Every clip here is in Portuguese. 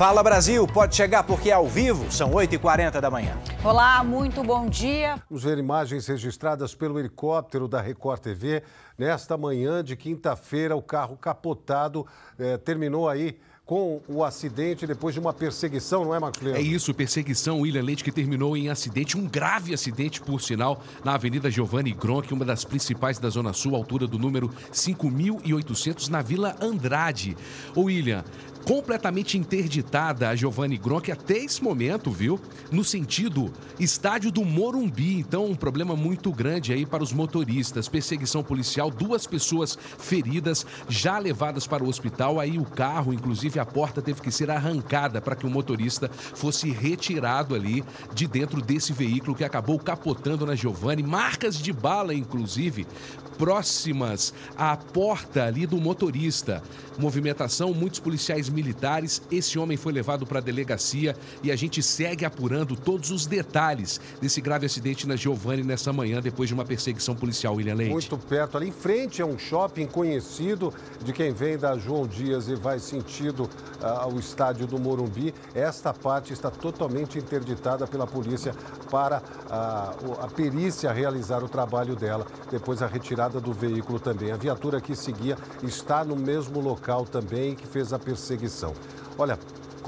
Fala Brasil, pode chegar porque é ao vivo, são 8h40 da manhã. Olá, muito bom dia. Vamos ver imagens registradas pelo helicóptero da Record TV. Nesta manhã de quinta-feira, o carro capotado eh, terminou aí com o acidente depois de uma perseguição, não é, Marcos É isso, perseguição, William Leite, que terminou em acidente, um grave acidente, por sinal, na Avenida Giovanni Gronk, uma das principais da Zona Sul, altura do número 5.800, na Vila Andrade. Ô, William, completamente interditada a Giovanni Gronk até esse momento, viu? No sentido estádio do Morumbi. Então, um problema muito grande aí para os motoristas. Perseguição policial, duas pessoas feridas, já levadas para o hospital. Aí o carro, inclusive a porta, teve que ser arrancada para que o motorista fosse retirado ali de dentro desse veículo que acabou capotando na Giovanni. Marcas de bala, inclusive, próximas à porta ali do motorista. Movimentação, muitos policiais militares. Esse homem foi levado para a delegacia e a gente segue apurando todos os detalhes desse grave acidente na Giovanni nessa manhã, depois de uma perseguição policial, William Leite. Muito perto, ali em frente é um shopping conhecido de quem vem da João Dias e vai sentido uh, ao estádio do Morumbi. Esta parte está totalmente interditada pela polícia para uh, a perícia realizar o trabalho dela, depois a retirada do veículo também. A viatura que seguia está no mesmo local também que fez a perseguição. Olha,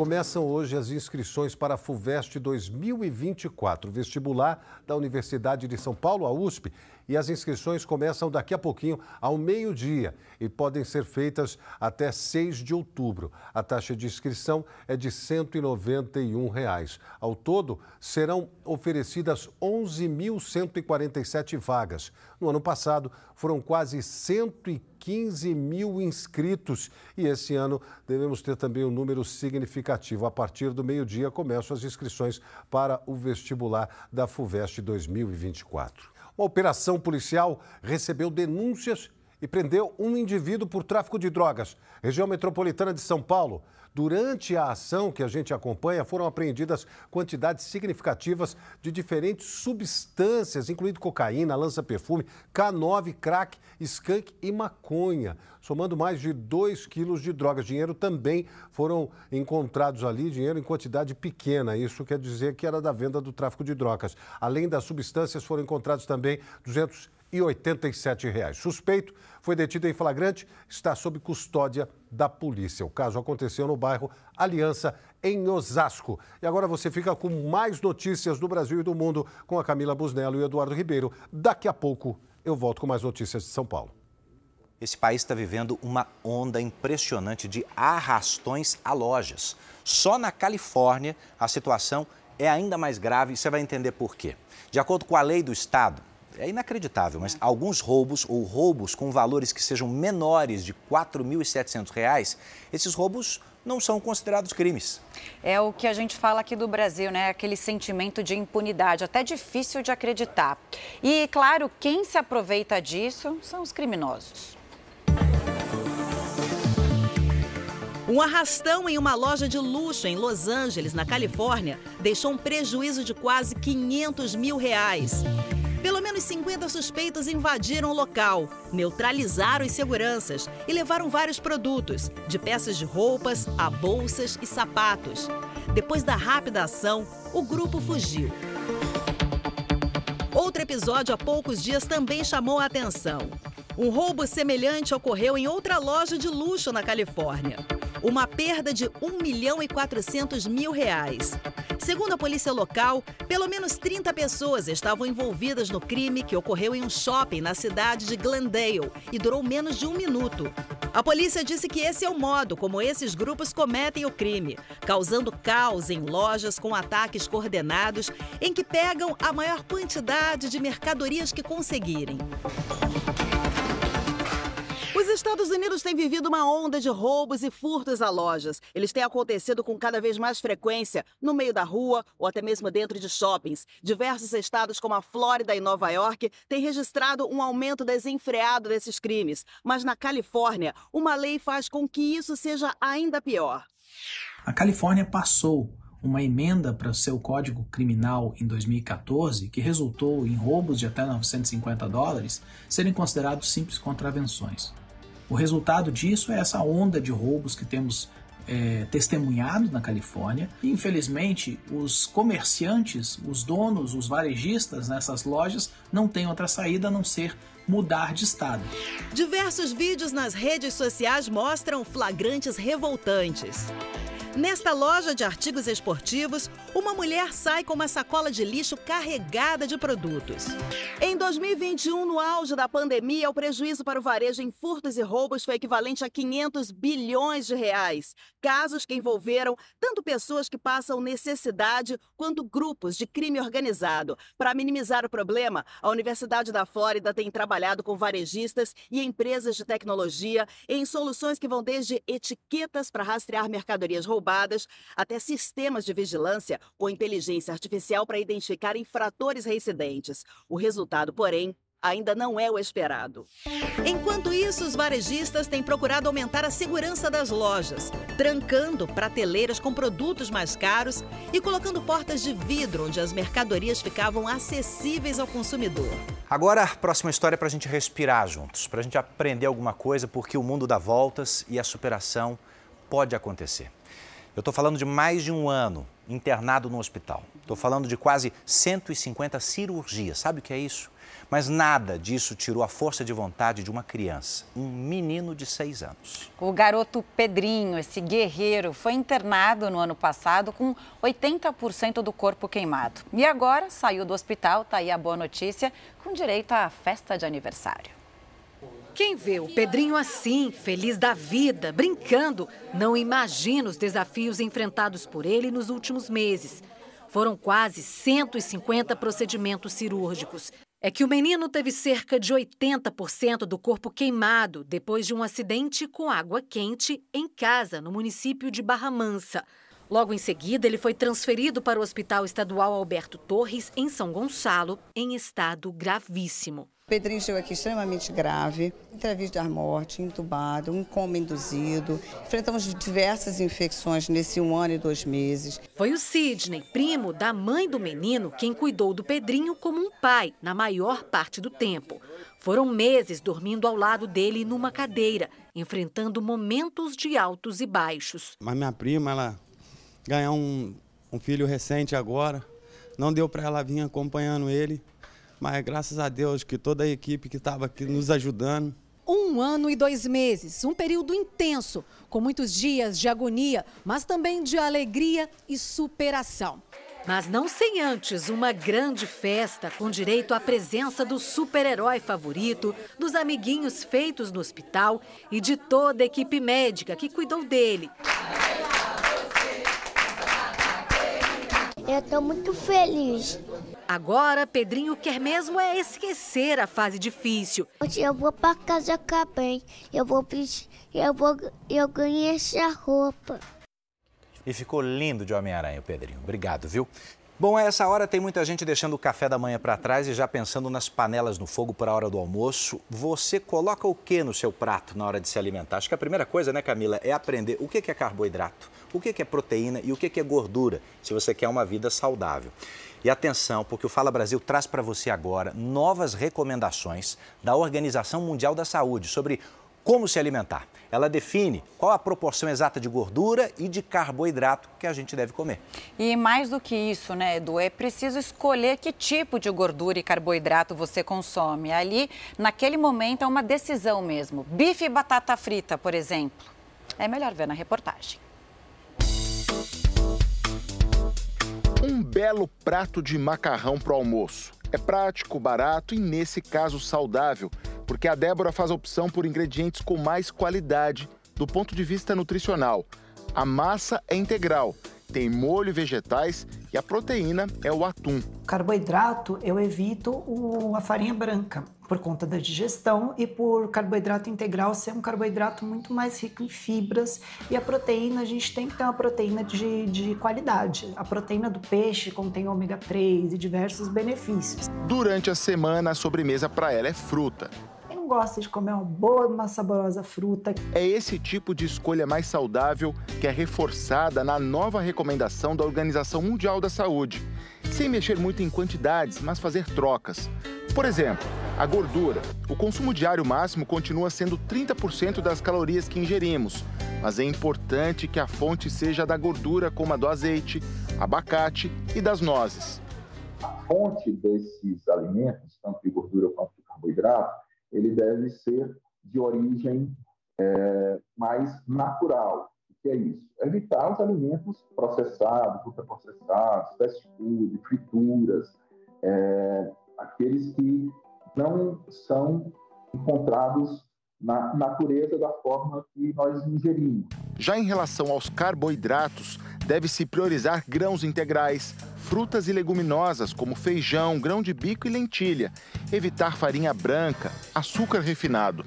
Começam hoje as inscrições para a FUVEST 2024, vestibular da Universidade de São Paulo, a USP, e as inscrições começam daqui a pouquinho, ao meio-dia, e podem ser feitas até 6 de outubro. A taxa de inscrição é de 191 reais. Ao todo, serão oferecidas 11.147 vagas. No ano passado, foram quase 115 mil inscritos e esse ano devemos ter também um número significativo. A partir do meio-dia começam as inscrições para o vestibular da FUVEST 2024. Uma operação policial recebeu denúncias e prendeu um indivíduo por tráfico de drogas. Região metropolitana de São Paulo. Durante a ação que a gente acompanha, foram apreendidas quantidades significativas de diferentes substâncias, incluindo cocaína, lança-perfume, K9, crack, skunk e maconha, somando mais de 2 quilos de drogas. Dinheiro também foram encontrados ali, dinheiro em quantidade pequena. Isso quer dizer que era da venda do tráfico de drogas. Além das substâncias, foram encontrados também 200 e 87 reais. Suspeito foi detido em flagrante, está sob custódia da polícia. O caso aconteceu no bairro Aliança, em Osasco. E agora você fica com mais notícias do Brasil e do mundo com a Camila Busnello e o Eduardo Ribeiro. Daqui a pouco eu volto com mais notícias de São Paulo. Esse país está vivendo uma onda impressionante de arrastões a lojas. Só na Califórnia a situação é ainda mais grave e você vai entender por quê. De acordo com a lei do estado, é inacreditável, mas alguns roubos ou roubos com valores que sejam menores de R$ 4.700, esses roubos não são considerados crimes. É o que a gente fala aqui do Brasil, né? Aquele sentimento de impunidade, até difícil de acreditar. E, claro, quem se aproveita disso são os criminosos. Um arrastão em uma loja de luxo em Los Angeles, na Califórnia, deixou um prejuízo de quase 500 mil reais. Pelo menos 50 suspeitos invadiram o local, neutralizaram os seguranças e levaram vários produtos, de peças de roupas a bolsas e sapatos. Depois da rápida ação, o grupo fugiu. Outro episódio há poucos dias também chamou a atenção. Um roubo semelhante ocorreu em outra loja de luxo na Califórnia. Uma perda de 1 milhão e 400 mil reais. Segundo a polícia local, pelo menos 30 pessoas estavam envolvidas no crime que ocorreu em um shopping na cidade de Glendale e durou menos de um minuto. A polícia disse que esse é o modo como esses grupos cometem o crime, causando caos em lojas com ataques coordenados em que pegam a maior quantidade de mercadorias que conseguirem. Os Estados Unidos têm vivido uma onda de roubos e furtos a lojas. Eles têm acontecido com cada vez mais frequência, no meio da rua ou até mesmo dentro de shoppings. Diversos estados, como a Flórida e Nova York, têm registrado um aumento desenfreado desses crimes. Mas na Califórnia, uma lei faz com que isso seja ainda pior. A Califórnia passou uma emenda para o seu código criminal em 2014 que resultou em roubos de até 950 dólares serem considerados simples contravenções. O resultado disso é essa onda de roubos que temos é, testemunhado na Califórnia. E, infelizmente, os comerciantes, os donos, os varejistas nessas lojas não têm outra saída a não ser mudar de estado. Diversos vídeos nas redes sociais mostram flagrantes revoltantes. Nesta loja de artigos esportivos, uma mulher sai com uma sacola de lixo carregada de produtos. Em 2021, no auge da pandemia, o prejuízo para o varejo em furtos e roubos foi equivalente a 500 bilhões de reais. Casos que envolveram tanto pessoas que passam necessidade quanto grupos de crime organizado. Para minimizar o problema, a Universidade da Flórida tem trabalhado com varejistas e empresas de tecnologia em soluções que vão desde etiquetas para rastrear mercadorias roubadas até sistemas de vigilância com inteligência artificial para identificar infratores reincidentes. O resultado, porém, ainda não é o esperado. Enquanto isso, os varejistas têm procurado aumentar a segurança das lojas, trancando prateleiras com produtos mais caros e colocando portas de vidro onde as mercadorias ficavam acessíveis ao consumidor. Agora, próxima história para a gente respirar juntos, para a gente aprender alguma coisa, porque o mundo dá voltas e a superação pode acontecer. Eu estou falando de mais de um ano internado no hospital. Estou falando de quase 150 cirurgias. Sabe o que é isso? Mas nada disso tirou a força de vontade de uma criança, um menino de seis anos. O garoto Pedrinho, esse guerreiro, foi internado no ano passado com 80% do corpo queimado. E agora saiu do hospital, tá aí a boa notícia, com direito à festa de aniversário. Quem vê o Pedrinho assim, feliz da vida, brincando, não imagina os desafios enfrentados por ele nos últimos meses. Foram quase 150 procedimentos cirúrgicos. É que o menino teve cerca de 80% do corpo queimado depois de um acidente com água quente em casa, no município de Barra Mansa. Logo em seguida, ele foi transferido para o Hospital Estadual Alberto Torres, em São Gonçalo, em estado gravíssimo. Pedrinho chegou aqui extremamente grave, entrevista de morte, entubado, um coma induzido. Enfrentamos diversas infecções nesse um ano e dois meses. Foi o Sidney, primo da mãe do menino, quem cuidou do Pedrinho como um pai na maior parte do tempo. Foram meses dormindo ao lado dele numa cadeira, enfrentando momentos de altos e baixos. Mas minha prima, ela ganhou um, um filho recente agora, não deu para ela vir acompanhando ele mas graças a Deus que toda a equipe que estava aqui nos ajudando. Um ano e dois meses, um período intenso, com muitos dias de agonia, mas também de alegria e superação. Mas não sem antes uma grande festa com direito à presença do super-herói favorito, dos amiguinhos feitos no hospital e de toda a equipe médica que cuidou dele. Eu estou muito feliz. Agora, Pedrinho quer mesmo é esquecer a fase difícil. Eu vou para casa bem. Eu vou, eu vou, eu ganhei essa roupa. E ficou lindo de Homem-Aranha, Pedrinho. Obrigado, viu? Bom, a essa hora tem muita gente deixando o café da manhã para trás e já pensando nas panelas no fogo para a hora do almoço. Você coloca o que no seu prato na hora de se alimentar? Acho que a primeira coisa, né, Camila, é aprender o que é carboidrato, o que é proteína e o que é gordura, se você quer uma vida saudável. E atenção, porque o Fala Brasil traz para você agora novas recomendações da Organização Mundial da Saúde sobre como se alimentar. Ela define qual a proporção exata de gordura e de carboidrato que a gente deve comer. E mais do que isso, né, Edu, é preciso escolher que tipo de gordura e carboidrato você consome. Ali, naquele momento, é uma decisão mesmo. Bife e batata frita, por exemplo. É melhor ver na reportagem. Um belo prato de macarrão para o almoço. É prático, barato e, nesse caso, saudável porque a Débora faz a opção por ingredientes com mais qualidade do ponto de vista nutricional. A massa é integral, tem molho e vegetais e a proteína é o atum. Carboidrato, eu evito a farinha branca por conta da digestão e por carboidrato integral ser um carboidrato muito mais rico em fibras e a proteína, a gente tem que ter uma proteína de, de qualidade. A proteína do peixe contém ômega 3 e diversos benefícios. Durante a semana, a sobremesa para ela é fruta gosta de comer uma boa, uma saborosa fruta. É esse tipo de escolha mais saudável que é reforçada na nova recomendação da Organização Mundial da Saúde. Sem mexer muito em quantidades, mas fazer trocas. Por exemplo, a gordura. O consumo diário máximo continua sendo 30% das calorias que ingerimos, mas é importante que a fonte seja da gordura, como a do azeite, abacate e das nozes. A fonte desses alimentos, tanto de gordura quanto de carboidrato, ele deve ser de origem é, mais natural. O que é isso? Evitar os alimentos processados, ultraprocessados, fast food, frituras, é, aqueles que não são encontrados na natureza da forma que nós ingerimos. Já em relação aos carboidratos, deve-se priorizar grãos integrais, frutas e leguminosas como feijão, grão de bico e lentilha, evitar farinha branca, açúcar refinado.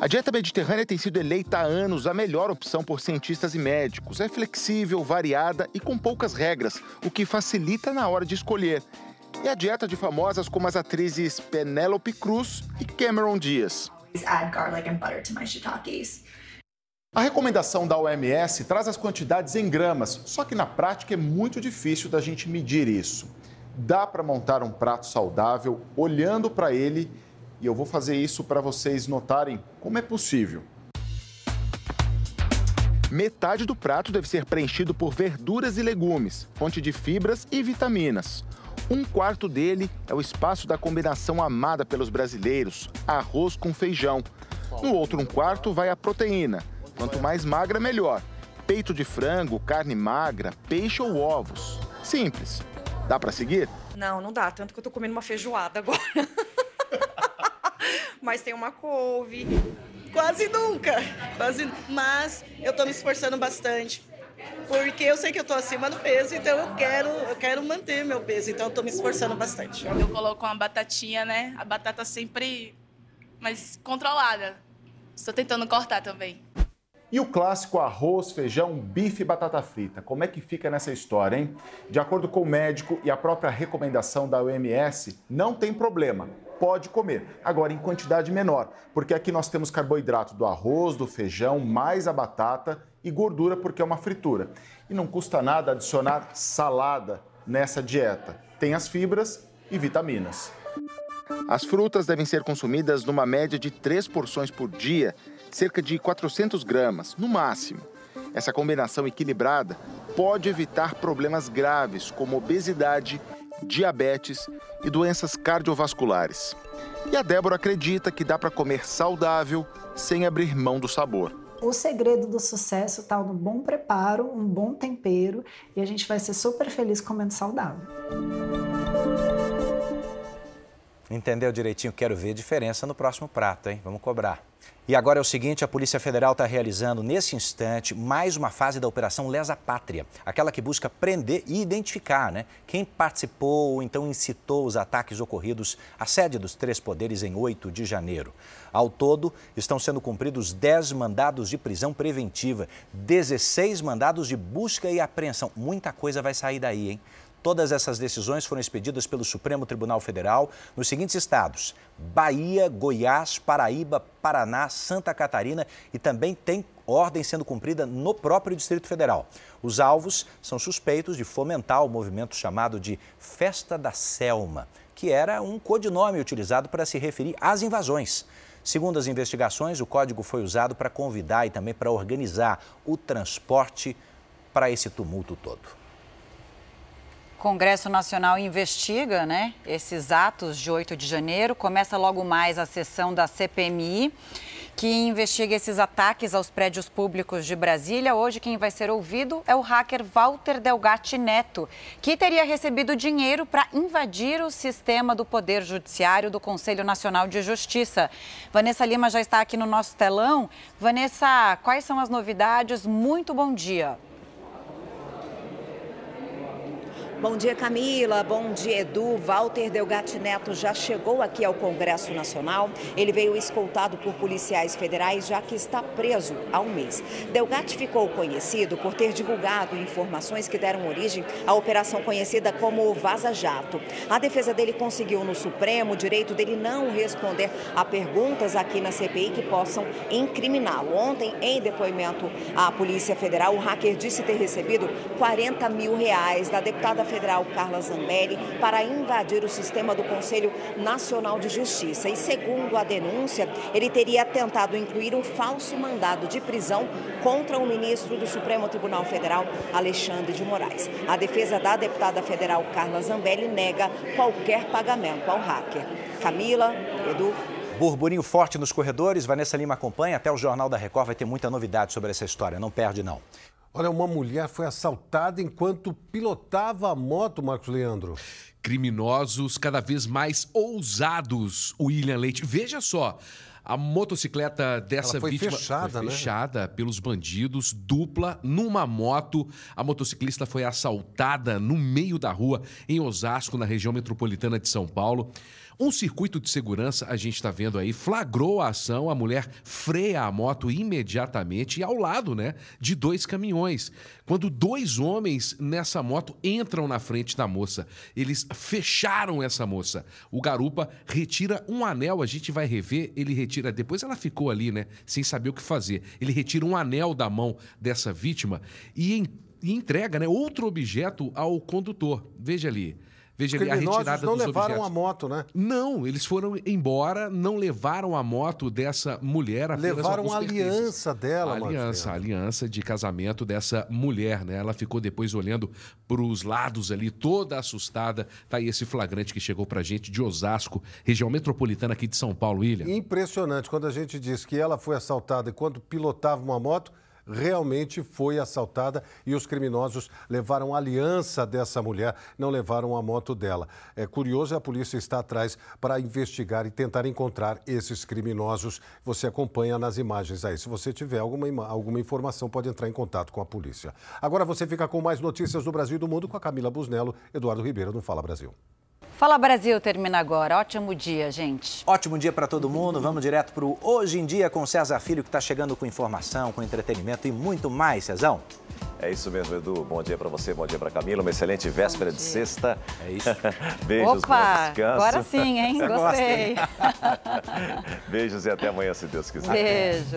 A dieta mediterrânea tem sido eleita há anos a melhor opção por cientistas e médicos. É flexível, variada e com poucas regras, o que facilita na hora de escolher e a dieta de famosas como as atrizes Penélope Cruz e Cameron Diaz. A recomendação da OMS traz as quantidades em gramas, só que na prática é muito difícil da gente medir isso. Dá para montar um prato saudável olhando para ele e eu vou fazer isso para vocês notarem como é possível. Metade do prato deve ser preenchido por verduras e legumes, fonte de fibras e vitaminas. Um quarto dele é o espaço da combinação amada pelos brasileiros, arroz com feijão. No outro um quarto vai a proteína. Quanto mais magra, melhor. Peito de frango, carne magra, peixe ou ovos. Simples. Dá para seguir? Não, não dá. Tanto que eu tô comendo uma feijoada agora. Mas tem uma couve. Quase nunca. Quase. Mas eu tô me esforçando bastante porque eu sei que eu estou acima do peso, então eu quero, eu quero manter meu peso, então eu estou me esforçando bastante. Eu coloco uma batatinha, né? A batata sempre mais controlada. Estou tentando cortar também. E o clássico arroz, feijão, bife e batata frita. Como é que fica nessa história, hein? De acordo com o médico e a própria recomendação da OMS, não tem problema. Pode comer, agora em quantidade menor, porque aqui nós temos carboidrato do arroz, do feijão, mais a batata e gordura porque é uma fritura. E não custa nada adicionar salada nessa dieta. Tem as fibras e vitaminas. As frutas devem ser consumidas numa média de três porções por dia, cerca de 400 gramas, no máximo. Essa combinação equilibrada pode evitar problemas graves como obesidade, diabetes e doenças cardiovasculares. E a Débora acredita que dá para comer saudável sem abrir mão do sabor. O segredo do sucesso está no bom preparo, um bom tempero e a gente vai ser super feliz comendo saudável. Entendeu direitinho? Quero ver diferença no próximo prato, hein? Vamos cobrar. E agora é o seguinte: a Polícia Federal está realizando, nesse instante, mais uma fase da Operação Lesa Pátria, aquela que busca prender e identificar né, quem participou ou então incitou os ataques ocorridos à sede dos três poderes em 8 de janeiro. Ao todo, estão sendo cumpridos 10 mandados de prisão preventiva, 16 mandados de busca e apreensão. Muita coisa vai sair daí, hein? Todas essas decisões foram expedidas pelo Supremo Tribunal Federal nos seguintes estados: Bahia, Goiás, Paraíba, Paraná, Santa Catarina e também tem ordem sendo cumprida no próprio Distrito Federal. Os alvos são suspeitos de fomentar o movimento chamado de Festa da Selma, que era um codinome utilizado para se referir às invasões. Segundo as investigações, o código foi usado para convidar e também para organizar o transporte para esse tumulto todo. Congresso Nacional investiga né, esses atos de 8 de janeiro. Começa logo mais a sessão da CPMI, que investiga esses ataques aos prédios públicos de Brasília. Hoje, quem vai ser ouvido é o hacker Walter Delgatti Neto, que teria recebido dinheiro para invadir o sistema do Poder Judiciário do Conselho Nacional de Justiça. Vanessa Lima já está aqui no nosso telão. Vanessa, quais são as novidades? Muito bom dia. Bom dia, Camila. Bom dia, Edu. Walter Delgatti Neto já chegou aqui ao Congresso Nacional. Ele veio escoltado por policiais federais, já que está preso há um mês. Delgatti ficou conhecido por ter divulgado informações que deram origem à operação conhecida como Vaza Jato. A defesa dele conseguiu no Supremo o direito dele não responder a perguntas aqui na CPI que possam incriminá-lo. Ontem, em depoimento à Polícia Federal, o hacker disse ter recebido 40 mil reais da deputada Federal Carla Zambelli para invadir o sistema do Conselho Nacional de Justiça. E segundo a denúncia, ele teria tentado incluir um falso mandado de prisão contra o ministro do Supremo Tribunal Federal, Alexandre de Moraes. A defesa da deputada federal Carla Zambelli nega qualquer pagamento ao hacker. Camila, Edu. Burburinho forte nos corredores. Vanessa Lima acompanha. Até o Jornal da Record vai ter muita novidade sobre essa história. Não perde, não. Olha, uma mulher foi assaltada enquanto pilotava a moto, Marcos Leandro. Criminosos cada vez mais ousados, William Leite. Veja só. A motocicleta dessa foi vítima fechada, foi né? fechada pelos bandidos, dupla, numa moto. A motociclista foi assaltada no meio da rua, em Osasco, na região metropolitana de São Paulo. Um circuito de segurança, a gente está vendo aí, flagrou a ação. A mulher freia a moto imediatamente e ao lado, né, de dois caminhões. Quando dois homens nessa moto entram na frente da moça, eles fecharam essa moça. O garupa retira um anel, a gente vai rever, ele retira. Depois ela ficou ali, né, sem saber o que fazer. Ele retira um anel da mão dessa vítima e, e entrega, né, outro objeto ao condutor. Veja ali. Veja ali a retirada não dos levaram objetos. a moto, né? Não, eles foram embora, não levaram a moto dessa mulher. Levaram a aliança dela, a aliança, a aliança de casamento dessa mulher, né? Ela ficou depois olhando para os lados ali, toda assustada. Tá aí esse flagrante que chegou pra gente de Osasco, região metropolitana aqui de São Paulo, William. Impressionante. Quando a gente diz que ela foi assaltada enquanto pilotava uma moto, realmente foi assaltada e os criminosos levaram a aliança dessa mulher, não levaram a moto dela. É curioso, a polícia está atrás para investigar e tentar encontrar esses criminosos. Você acompanha nas imagens aí. Se você tiver alguma, alguma informação, pode entrar em contato com a polícia. Agora você fica com mais notícias do Brasil e do mundo com a Camila Busnello, Eduardo Ribeiro no Fala Brasil. Fala Brasil termina agora. Ótimo dia, gente. Ótimo dia para todo mundo. Vamos direto para o Hoje em Dia com César Filho, que está chegando com informação, com entretenimento e muito mais, Cezão. É isso mesmo, Edu. Bom dia para você, bom dia para Camila. Uma excelente véspera de sexta. É isso. Beijos, Opa, descanso. agora sim, hein? Gostei. Beijos e até amanhã, se Deus quiser. Beijo.